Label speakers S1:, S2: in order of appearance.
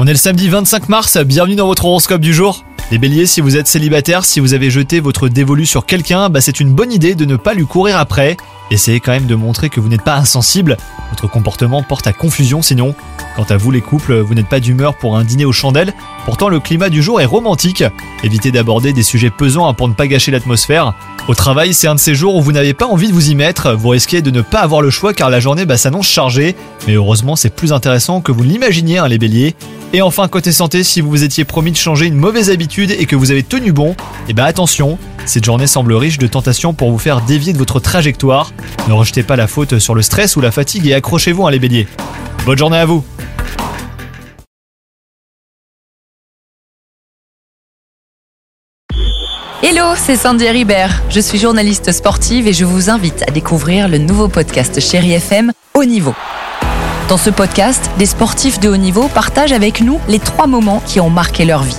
S1: On est le samedi 25 mars, bienvenue dans votre horoscope du jour. Les béliers, si vous êtes célibataire, si vous avez jeté votre dévolu sur quelqu'un, bah c'est une bonne idée de ne pas lui courir après. Essayez quand même de montrer que vous n'êtes pas insensible, votre comportement porte à confusion sinon. Quant à vous les couples, vous n'êtes pas d'humeur pour un dîner aux chandelles, pourtant le climat du jour est romantique. Évitez d'aborder des sujets pesants hein, pour ne pas gâcher l'atmosphère. Au travail, c'est un de ces jours où vous n'avez pas envie de vous y mettre, vous risquez de ne pas avoir le choix car la journée bah, s'annonce chargée, mais heureusement c'est plus intéressant que vous l'imaginiez hein, les béliers. Et enfin côté santé, si vous vous étiez promis de changer une mauvaise habitude et que vous avez tenu bon, eh ben attention, cette journée semble riche de tentations pour vous faire dévier de votre trajectoire. Ne rejetez pas la faute sur le stress ou la fatigue et accrochez-vous à les béliers. Bonne journée à vous
S2: Hello, c'est Sandy Ribert. Je suis journaliste sportive et je vous invite à découvrir le nouveau podcast Chéri FM Haut Niveau. Dans ce podcast, des sportifs de haut niveau partagent avec nous les trois moments qui ont marqué leur vie.